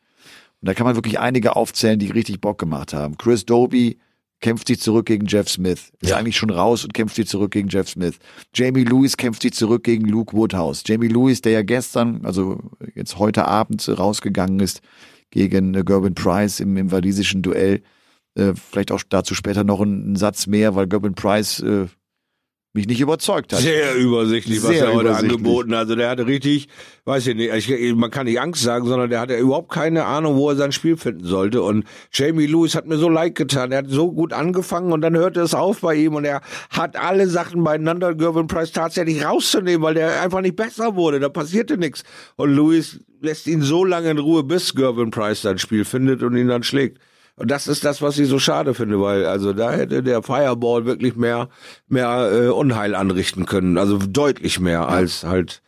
Und da kann man wirklich einige aufzählen, die richtig Bock gemacht haben. Chris Doby kämpft sich zurück gegen Jeff Smith. Ist Ja. eigentlich schon raus und kämpft sich zurück gegen Jeff Smith. Jamie Lewis kämpft sich zurück gegen Luke Woodhouse. Jamie Lewis, der ja gestern, also jetzt heute Abend rausgegangen ist gegen äh, Gerben Price im, im walisischen Duell. Äh, vielleicht auch dazu später noch ein, ein Satz mehr, weil Gerben Price äh, mich nicht überzeugt hat. Sehr übersichtlich, was Sehr er heute angeboten hat. Also der hatte richtig, weiß ich nicht, ich, man kann nicht Angst sagen, sondern der hatte überhaupt keine Ahnung, wo er sein Spiel finden sollte. Und Jamie Lewis hat mir so leid getan. Er hat so gut angefangen und dann hörte es auf bei ihm und er hat alle Sachen beieinander, Gervin Price tatsächlich rauszunehmen, weil der einfach nicht besser wurde. Da passierte nichts. Und Lewis lässt ihn so lange in Ruhe, bis Gervin Price sein Spiel findet und ihn dann schlägt. Und das ist das, was ich so schade finde, weil also da hätte der Fireball wirklich mehr mehr äh, Unheil anrichten können, also deutlich mehr als halt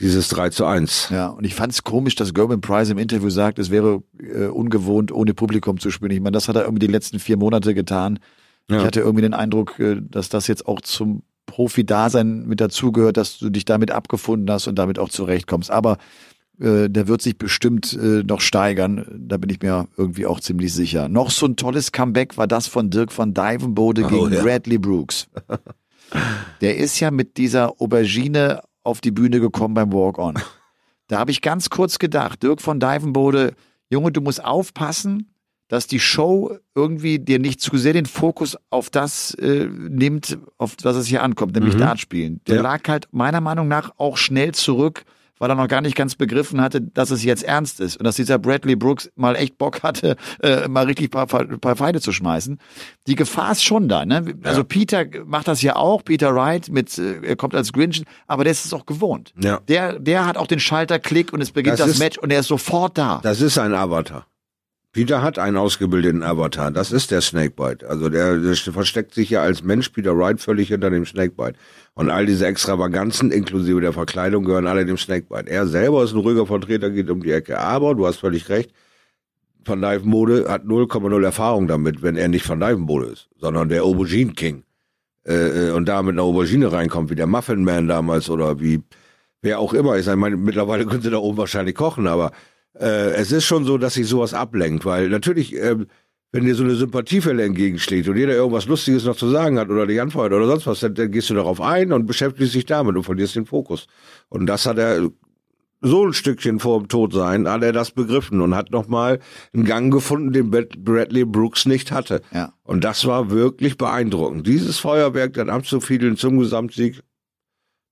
dieses 3 zu 1. Ja, und ich fand es komisch, dass Gerben Price im Interview sagt, es wäre äh, ungewohnt, ohne Publikum zu spielen. Ich meine, das hat er irgendwie die letzten vier Monate getan. Ja. Ich hatte irgendwie den Eindruck, äh, dass das jetzt auch zum Profi-Dasein mit dazugehört, dass du dich damit abgefunden hast und damit auch zurechtkommst. Aber äh, der wird sich bestimmt äh, noch steigern. Da bin ich mir irgendwie auch ziemlich sicher. Noch so ein tolles Comeback war das von Dirk van Dijvenbode Oh, gegen ja. Bradley Brooks. der ist ja mit dieser Aubergine auf die Bühne gekommen beim Walk-On. Da habe ich ganz kurz gedacht, Dirk von Dijvenbode, Junge, du musst aufpassen, dass die Show irgendwie dir nicht zu sehr den Fokus auf das äh, nimmt, auf was es hier ankommt, nämlich Mhm. Dartspielen. Der Ja. lag halt meiner Meinung nach auch schnell zurück, weil er noch gar nicht ganz begriffen hatte, dass es jetzt ernst ist und dass dieser Bradley Brooks mal echt Bock hatte, äh, mal richtig paar, paar Pfeile zu schmeißen. Die Gefahr ist schon da. Ne? Also Peter macht das ja auch, Peter Wright, mit, äh, er kommt als Grinch, aber der ist es auch gewohnt. Ja. Der, der hat auch den Schalterklick und es beginnt Das das, ist- Match und er ist sofort da. Das ist ein Avatar. Peter hat einen ausgebildeten Avatar. Das ist der Snakebite. Also der, der versteckt sich ja als Mensch Peter Wright völlig hinter dem Snakebite. Und all diese Extravaganzen, inklusive der Verkleidung, gehören alle dem Snakebite. Er selber ist ein ruhiger Vertreter, geht um die Ecke. Aber, du hast völlig recht, Van Dijvenbode hat 0,0 Erfahrung damit, wenn er nicht Van Dijvenbode ist, sondern der Aubergine King. Äh, äh, und da mit einer Aubergine reinkommt, wie der Muffin Man damals oder wie wer auch immer ist. Ich meine, mittlerweile können sie da oben wahrscheinlich kochen, aber äh, es ist schon so, dass sich sowas ablenkt, weil natürlich, ähm, wenn dir so eine Sympathiefälle entgegenschlägt und jeder irgendwas Lustiges noch zu sagen hat oder dich anfeuert oder sonst was, dann, dann gehst du darauf ein und beschäftigst dich damit und verlierst den Fokus. Und das hat er so ein Stückchen vor dem Tod sein, hat er das begriffen und hat nochmal einen Gang gefunden, den Brad- Bradley Brooks nicht hatte. Ja. Und das war wirklich beeindruckend. Dieses Feuerwerk dann abzufiedeln zum Gesamtsieg,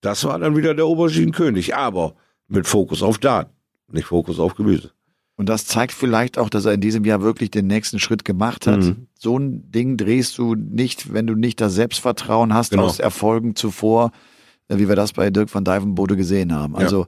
das war dann wieder der Auberginenkönig, aber mit Fokus auf Dart, nicht Fokus auf Gemüse. Und das zeigt vielleicht auch, dass er in diesem Jahr wirklich den nächsten Schritt gemacht hat. Mhm. So ein Ding drehst du nicht, wenn du nicht das Selbstvertrauen hast Genau. aus Erfolgen zuvor, äh, wie wir das bei Dirk van Dijvenbode gesehen haben. Also,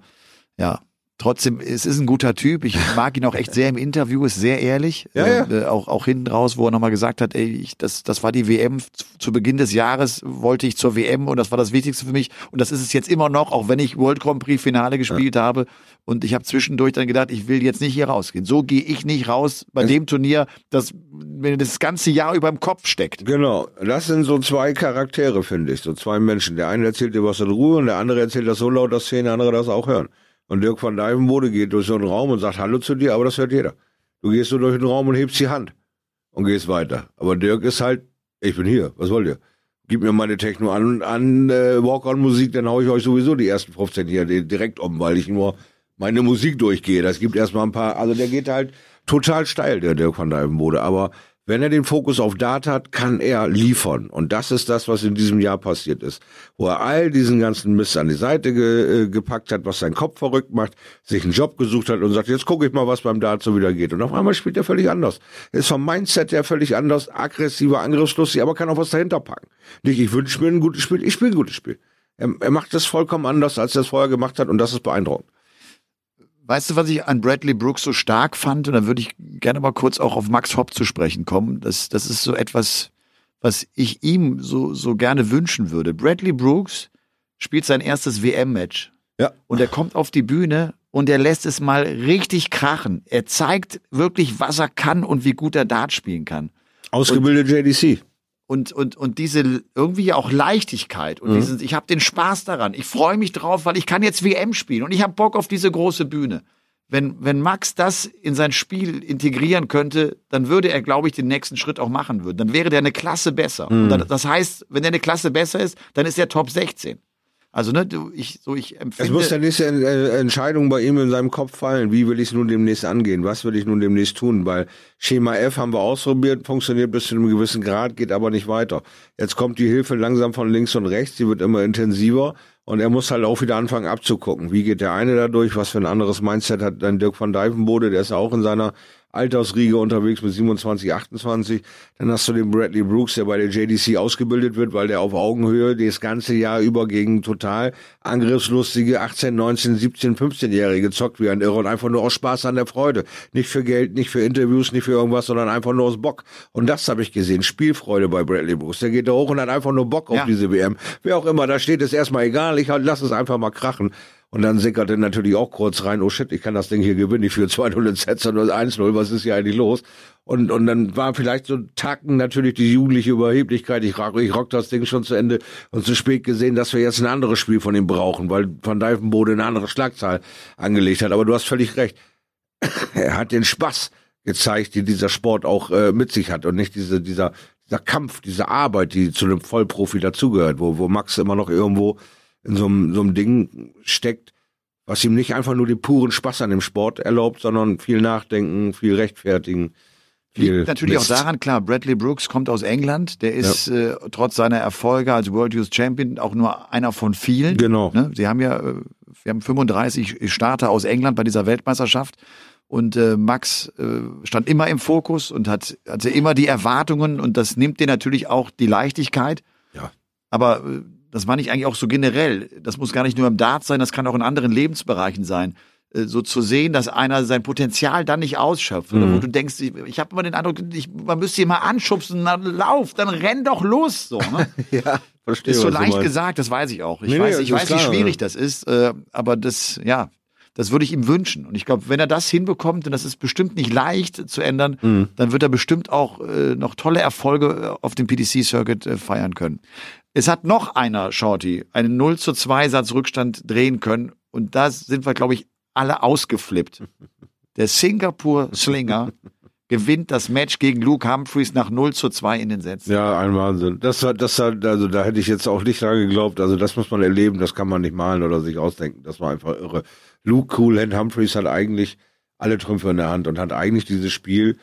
ja. Trotzdem, es ist ein guter Typ. Ich <laughs> mag ihn auch echt sehr im Interview, ist sehr ehrlich. Ja, ja. Äh, auch, auch hinten raus, wo er nochmal gesagt hat, ey, ich, das, das war die WM zu, Beginn des Jahres, wollte ich zur WM und das war das Wichtigste für mich. Und das ist es jetzt immer noch, auch wenn ich World Grand Prix Finale gespielt habe. Und ich habe zwischendurch dann gedacht, ich will jetzt nicht hier rausgehen. So gehe ich nicht raus bei dem Turnier, das mir das ganze Jahr über im Kopf steckt. Genau, das sind so zwei Charaktere, finde ich, so zwei Menschen. Der eine erzählt dir was in Ruhe und der andere erzählt das so laut, dass zehn andere das auch hören. Und Dirk van Dijvenbode geht durch so einen Raum und sagt Hallo zu dir, aber das hört jeder. Du gehst so durch den Raum und hebst die Hand und gehst weiter. Aber Dirk ist halt, ich bin hier, was wollt ihr? Gib mir meine Techno an, an äh, Walk-on-Musik, dann hau ich euch sowieso die ersten 15 hier di- direkt um, weil ich nur meine Musik durchgehe. Das gibt erstmal ein paar, also der geht halt total steil, der Dirk van Dijvenbode. Aber wenn er den Fokus auf Dart hat, kann er liefern. Und das ist das, was in diesem Jahr passiert ist. Wo er all diesen ganzen Mist an die Seite ge, äh, gepackt hat, was seinen Kopf verrückt macht, sich einen Job gesucht hat und sagt, jetzt gucke ich mal, was beim Dart so wieder geht. Und auf einmal spielt er völlig anders. Er ist vom Mindset her völlig anders, aggressiver, angriffslustig, aber kann auch was dahinter packen. Nicht, ich wünsche mir ein gutes Spiel, ich spiele ein gutes Spiel. Er, er macht das vollkommen anders, als er es vorher gemacht hat und das ist beeindruckend. Weißt du, was ich an Bradley Brooks so stark fand? Und da würde ich gerne mal kurz auch auf Max Hopp zu sprechen kommen. Das, das ist so etwas, was ich ihm so, so gerne wünschen würde. Bradley Brooks spielt sein erstes WM-Match. Ja. Und er kommt auf die Bühne und er lässt es mal richtig krachen. Er zeigt wirklich, was er kann und wie gut er Dart spielen kann. Ausgebildet JDC. Und, und, und diese irgendwie auch Leichtigkeit und dieses, ich habe den Spaß daran, ich freue mich drauf, weil ich kann jetzt WM spielen und ich habe Bock auf diese große Bühne. Wenn, wenn Max das in sein Spiel integrieren könnte, dann würde er, glaube ich, den nächsten Schritt auch machen würden. Dann wäre der eine Klasse besser. Und dann, das heißt, wenn er eine Klasse besser ist, dann ist er Top 16. Also, ne, du, ich, so, ich Es empfinde. muss der nächste Entscheidung bei ihm in seinem Kopf fallen. Wie will ich es nun demnächst angehen? Was will ich nun demnächst tun? Weil Schema F haben wir ausprobiert, funktioniert bis zu einem gewissen Grad, geht aber nicht weiter. Jetzt kommt die Hilfe langsam von links und rechts, die wird immer intensiver und er muss halt auch wieder anfangen abzugucken. Wie geht der eine da durch? Was für ein anderes Mindset hat dann Dirk van Dijvenbode? Der ist auch in seiner Altersriege unterwegs mit 27, 28. Dann hast du den Bradley Brooks, der bei der JDC ausgebildet wird, weil der auf Augenhöhe das ganze Jahr über gegen total angriffslustige 18, 19, 17, 15-Jährige zockt wie ein Irre und einfach nur aus Spaß an der Freude. Nicht für Geld, nicht für Interviews, nicht für irgendwas, sondern einfach nur aus Bock. Und das habe ich gesehen. Spielfreude bei Bradley Brooks. Der geht da hoch und hat einfach nur Bock auf Ja. diese WM. Wer auch immer da steht, ist erstmal egal. Ich halt, lass es einfach mal krachen. Und dann sickerte natürlich auch kurz rein, oh shit, ich kann das Ding hier gewinnen, ich führe 2-0 in Sets und 1-0, was ist hier eigentlich los? Und, und dann war vielleicht so Tacken natürlich die jugendliche Überheblichkeit, ich rock, ich rock das Ding schon zu Ende und zu spät gesehen, dass wir jetzt ein anderes Spiel von ihm brauchen, weil Van Dijvenbode eine andere Schlagzahl angelegt hat. Aber du hast völlig recht. <coughs> Er hat den Spaß gezeigt, die dieser Sport auch äh, mit sich hat und nicht diese, dieser, dieser Kampf, diese Arbeit, die zu einem Vollprofi dazugehört, wo, wo Max immer noch irgendwo in so einem, so einem Ding steckt, was ihm nicht einfach nur den puren Spaß an dem Sport erlaubt, sondern viel nachdenken, viel rechtfertigen. Viel Liegt natürlich Mist. auch daran, klar, Bradley Brooks kommt aus England, der ist äh, trotz seiner Erfolge als World Youth Champion auch nur einer von vielen. Genau. Ne? Sie haben ja, äh, wir haben 35 Starter aus England bei dieser Weltmeisterschaft und äh, Max äh, stand immer im Fokus und hat hatte immer die Erwartungen und das nimmt dir natürlich auch die Leichtigkeit. Ja. Aber äh, das war nicht eigentlich auch so generell. Das muss gar nicht nur im Dart sein, das kann auch in anderen Lebensbereichen sein. Äh, So zu sehen, dass einer sein Potenzial dann nicht ausschöpft. Oder wo du denkst, ich, ich habe immer den Eindruck, ich, man müsste ihn mal anschubsen, na, lauf, dann renn doch los. So, ne? <laughs> Ja, verstehe. Ist so leicht gesagt, das weiß ich auch. Ich Nee, weiß, nee, ich weiß ist wie klar, schwierig ja. das ist, äh, aber das, ja, das würde ich ihm wünschen. Und ich glaube, wenn er das hinbekommt, und das ist bestimmt nicht leicht zu ändern, Mhm. dann wird er bestimmt auch äh, noch tolle Erfolge äh, auf dem PDC-Circuit äh, feiern können. Es hat noch einer, Shorty, einen 0 zu 2 Satz Rückstand drehen können. Und da sind wir, glaube ich, alle ausgeflippt. <laughs> Der Singapur Slinger gewinnt das Match gegen Luke Humphreys nach 0 zu 2 in den Sätzen. Ja, ein Wahnsinn. Das war, das war, also da hätte ich jetzt auch nicht dran geglaubt. Also das muss man erleben, das kann man nicht malen oder sich ausdenken. Das war einfach irre. Luke Coolhand Humphreys hat eigentlich alle Trümpfe in der Hand und hat eigentlich dieses Spiel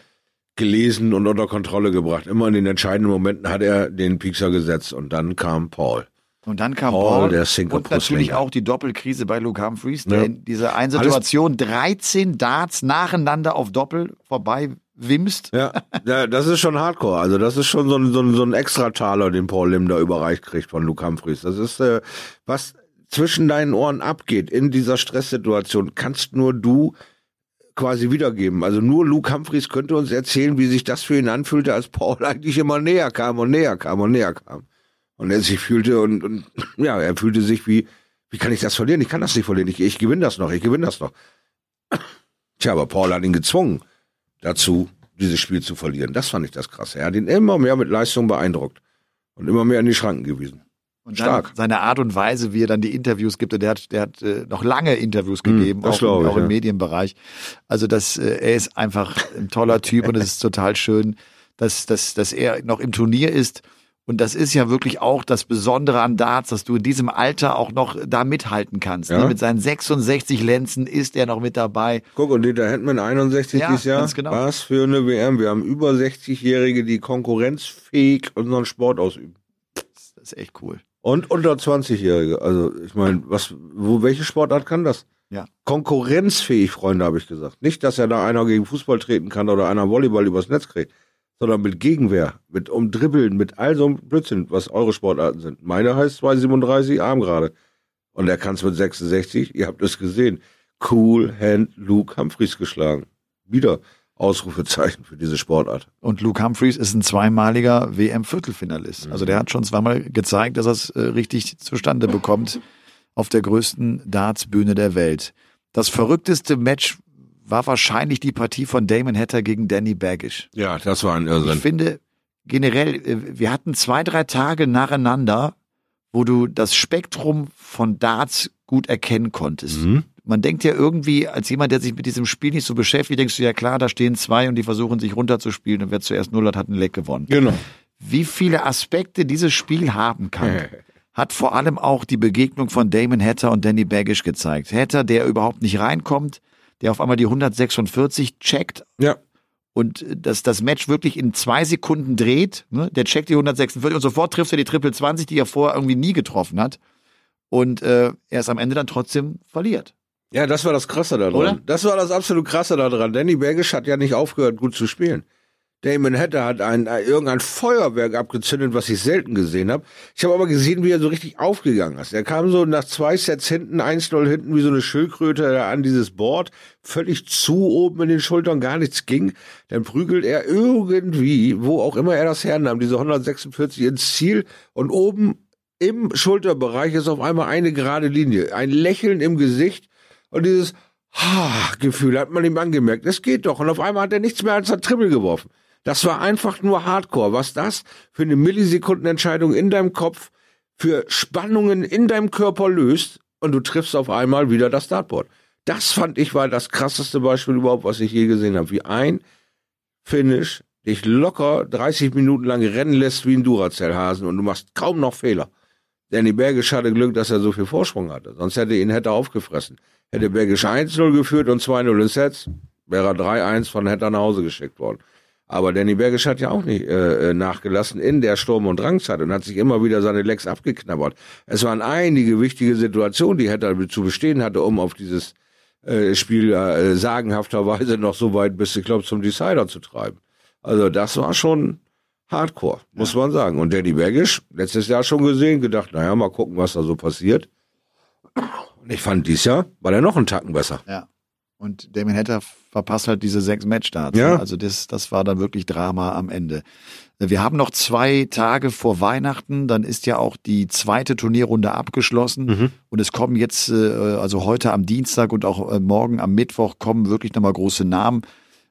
gelesen und unter Kontrolle gebracht. Immer in den entscheidenden Momenten hat er den Piekser gesetzt und dann kam Paul. Und dann kam Paul, Paul, der Singapur und natürlich auch die Doppelkrise bei Luke Humphreys, der Ja. in dieser einen Situation 13 Darts nacheinander auf Doppel vorbei wimst. Ja, ja, das ist schon Hardcore. Also das ist schon so ein, so ein, so ein Extra-Taler, den Paul Lim da überreicht kriegt von Luke Humphreys. Das ist, äh, was zwischen deinen Ohren abgeht in dieser Stresssituation, kannst nur du quasi wiedergeben. Also nur Luke Humphreys könnte uns erzählen, wie sich das für ihn anfühlte, als Paul <laughs> eigentlich immer näher kam und näher kam und näher kam. Und er sich fühlte und, und <laughs> ja, er fühlte sich wie, wie kann ich das verlieren? Ich kann das nicht verlieren. Ich, ich gewinne das noch, ich gewinne das noch. <clears throat> Tja, aber Paul hat ihn gezwungen dazu, dieses Spiel zu verlieren. Das fand ich das krasse. Er hat ihn immer mehr mit Leistung beeindruckt und immer mehr in die Schranken gewiesen. Und dann Stark. seine Art und Weise, wie er dann die Interviews gibt, und der hat, der hat äh, noch lange Interviews gegeben, das auch, im, ich, auch im ja. Medienbereich. Also das, äh, er ist einfach ein toller <laughs> Typ und es ist total schön, dass, dass, dass er noch im Turnier ist. Und das ist ja wirklich auch das Besondere an Darts, dass du in diesem Alter auch noch da mithalten kannst. Ja. Ne? Mit seinen 66 Lenzen ist er noch mit dabei. Guck, und Dieter Hetman 61 Ja, dieses Jahr. genau. Was für eine WM. Wir haben über 60-Jährige, die konkurrenzfähig unseren Sport ausüben. Das ist echt cool. Und unter 20-Jährige. Also, ich meine, was, wo, welche Sportart kann das? Ja. Konkurrenzfähig, Freunde, habe ich gesagt. Nicht, dass ja da einer gegen Fußball treten kann oder einer Volleyball übers Netz kriegt, sondern mit Gegenwehr, mit Umdribbeln, mit all so einem Blödsinn, was eure Sportarten sind. Meine heißt 237 Arm gerade. Und er kann es mit 66, ihr habt es gesehen. Cool Hand Luke Humphreys geschlagen. Wieder Ausrufezeichen für diese Sportart. Und Luke Humphreys ist ein zweimaliger WM-Viertelfinalist. Also der hat schon zweimal gezeigt, dass er es äh, richtig zustande bekommt auf der größten Dartsbühne der Welt. Das verrückteste Match war wahrscheinlich die Partie von Damon Hatter gegen Danny Baggish. Ja, das war ein Ich Irrsinn. finde generell, äh, wir hatten zwei, drei Tage nacheinander, wo du das Spektrum von Darts gut erkennen konntest. Mhm. Man denkt ja irgendwie, als jemand, der sich mit diesem Spiel nicht so beschäftigt, denkst du ja klar, da stehen zwei und die versuchen sich runterzuspielen und wer zuerst null hat, hat einen Leck gewonnen. Genau. Wie viele Aspekte dieses Spiel haben kann, <laughs> hat vor allem auch die Begegnung von Damon Hatter und Danny Baggish gezeigt. Hatter, der überhaupt nicht reinkommt, der auf einmal die 146 checkt Ja. und dass das Match wirklich in zwei Sekunden dreht. Ne? Der checkt die 146 und sofort trifft er die Triple 20, die er vorher irgendwie nie getroffen hat. Und äh, er ist am Ende dann trotzdem verliert. Ja, das war das Krasse daran. Oder? Das war das absolut Krasse daran. Danny Bergisch hat ja nicht aufgehört, gut zu spielen. Damon Hatter hat ein, ein, irgendein Feuerwerk abgezündet, was ich selten gesehen habe. Ich habe aber gesehen, wie er so richtig aufgegangen ist. Er kam so nach zwei Sets hinten, 1-0 hinten, wie so eine Schildkröte da an dieses Board, völlig zu oben in den Schultern, gar nichts ging. Dann prügelt er irgendwie, wo auch immer er das hernahm, diese 146 ins Ziel und oben im Schulterbereich ist auf einmal eine gerade Linie. Ein Lächeln im Gesicht und dieses Ha-Gefühl hat man ihm angemerkt. Es geht doch. Und auf einmal hat er nichts mehr als ein Triple geworfen. Das war einfach nur Hardcore. Was das für eine Millisekundenentscheidung in deinem Kopf für Spannungen in deinem Körper löst und du triffst auf einmal wieder das Dartboard. Das fand ich war das krasseste Beispiel überhaupt, was ich je gesehen habe. Wie ein Finish dich locker 30 Minuten lang rennen lässt wie ein Duracell-Hasen und du machst kaum noch Fehler. Danny Bergisch hatte Glück, dass er so viel Vorsprung hatte. Sonst hätte ihn hätte aufgefressen. Hätte Bergisch 1-0 geführt und 2-0 in Sets, wäre er 3-1 von hätte nach Hause geschickt worden. Aber Danny Bergisch hat ja auch nicht äh, äh, nachgelassen in der Sturm- und Drangzeit und hat sich immer wieder seine Lecks abgeknabbert. Es waren einige wichtige Situationen, die hätte er zu bestehen hatte, um auf dieses äh, Spiel äh, sagenhafterweise noch so weit bis, ich glaube, zum Decider zu treiben. Also das war schon Hardcore, muss ja. man sagen. Und Danny Bergisch, letztes Jahr schon gesehen, gedacht, naja, mal gucken, was da so passiert. Und ich fand dies Jahr war der noch einen Tacken besser. Ja. Und Damien Hatter verpasst halt diese sechs Matchstarts. Ja. Also das, das war dann wirklich Drama am Ende. Wir haben noch zwei Tage vor Weihnachten, dann ist ja auch die zweite Turnierrunde abgeschlossen mhm. und es kommen jetzt, äh, also heute am Dienstag und auch äh, morgen am Mittwoch kommen wirklich nochmal große Namen.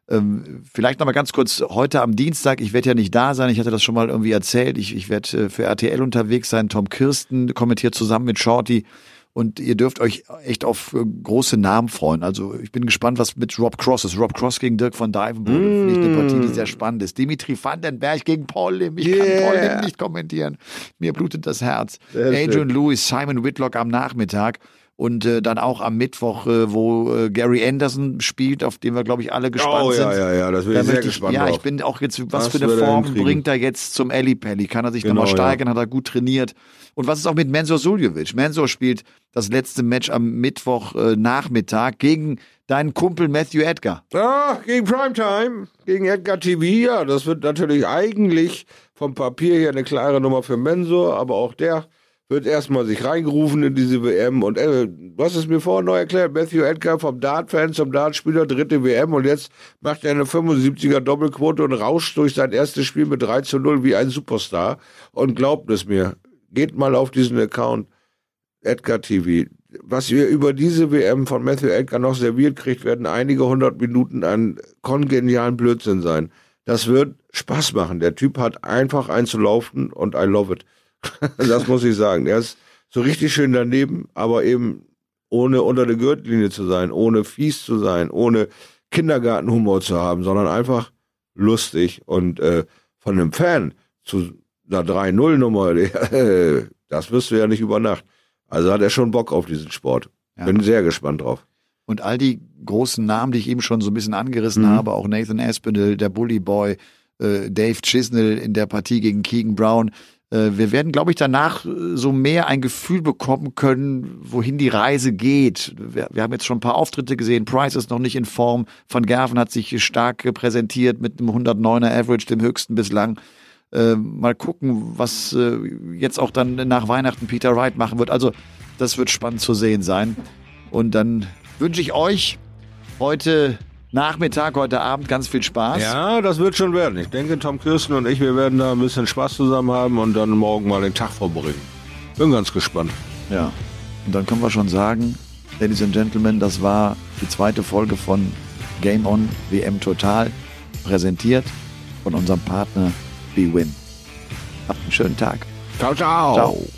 Ähm, vielleicht nochmal ganz kurz, heute am Dienstag, ich werde ja nicht da sein, ich hatte das schon mal irgendwie erzählt, ich, ich werde äh, für RTL unterwegs sein, Tom Kirsten kommentiert zusammen mit Shorty und ihr dürft euch echt auf äh, große Namen freuen. Also ich bin gespannt, was mit Rob Cross ist. Rob Cross gegen Dirk von Dijvenbode. Mm. Finde ich eine Partie, die sehr spannend ist. Dimitri Vandenberg gegen Paul Lim. Ich yeah. kann Paul Lim nicht kommentieren. Mir blutet das Herz. Sehr Adrian schön. Lewis, Simon Whitlock am Nachmittag. Und äh, dann auch am Mittwoch, äh, wo äh, Gary Anderson spielt, auf den wir, glaube ich, alle gespannt oh, sind. Ja, ja, ja, das bin da ich sehr ich, gespannt Ja, drauf. ich bin auch jetzt, was, was für eine Form bringt er jetzt zum Pelli? Kann er sich genau, nochmal steigern? Ja. Hat er gut trainiert? Und was ist auch mit Mensur Suljovic? Mensur spielt das letzte Match am Mittwoch äh, Nachmittag gegen deinen Kumpel Matthew Edgar. Ah, gegen Primetime, gegen Edgar TV. Ja, das wird natürlich eigentlich vom Papier her eine klare Nummer für Mensur, aber auch der wird erstmal sich reingerufen in diese WM und äh, du hast es mir vorhin neu erklärt, Matthew Edgar vom Dart-Fan zum Dartspieler, dritte WM und jetzt macht er eine 75er Doppelquote und rauscht durch sein erstes Spiel mit 3 zu 0 wie ein Superstar und glaubt es mir, geht mal auf diesen Account Edgar TV. Was ihr über diese WM von Matthew Edgar noch serviert kriegt, werden einige hundert Minuten an kongenialen Blödsinn sein. Das wird Spaß machen. Der Typ hat einfach einzulaufen und I love it. <laughs> das muss ich sagen. Er ist so richtig schön daneben, aber eben ohne unter der Gürtellinie zu sein, ohne fies zu sein, ohne Kindergartenhumor zu haben, sondern einfach lustig und äh, von einem Fan zu einer 3-0-Nummer, <laughs> das wirst du ja nicht über Nacht. Also hat er schon Bock auf diesen Sport. Ja. Bin sehr gespannt drauf. Und all die großen Namen, die ich eben schon so ein bisschen angerissen mhm. habe, auch Nathan Aspinall, der Bully Boy, äh, Dave Chisnell in der Partie gegen Keegan Brown, wir werden, glaube ich, danach äh, so mehr ein Gefühl bekommen können, wohin die Reise geht. Wir, wir, haben jetzt schon ein paar Auftritte gesehen. Price ist noch nicht in Form. Van Gerven hat sich stark präsentiert mit einem 109er Average, dem höchsten bislang. Äh, mal gucken, was äh, jetzt auch dann nach Weihnachten Peter Wright machen wird. Also, das wird spannend zu sehen sein. Und dann wünsche ich euch heute Nachmittag, heute Abend ganz viel Spaß. Ja, das wird schon werden. Ich denke, Tom Kirsten und ich, wir werden da ein bisschen Spaß zusammen haben und dann morgen mal den Tag verbringen. Bin ganz gespannt. Ja. Und dann können wir schon sagen, Ladies and Gentlemen, das war die zweite Folge von Game On WM Total, präsentiert von unserem Partner BWin. Habt einen schönen Tag. Ciao, ciao. Ciao.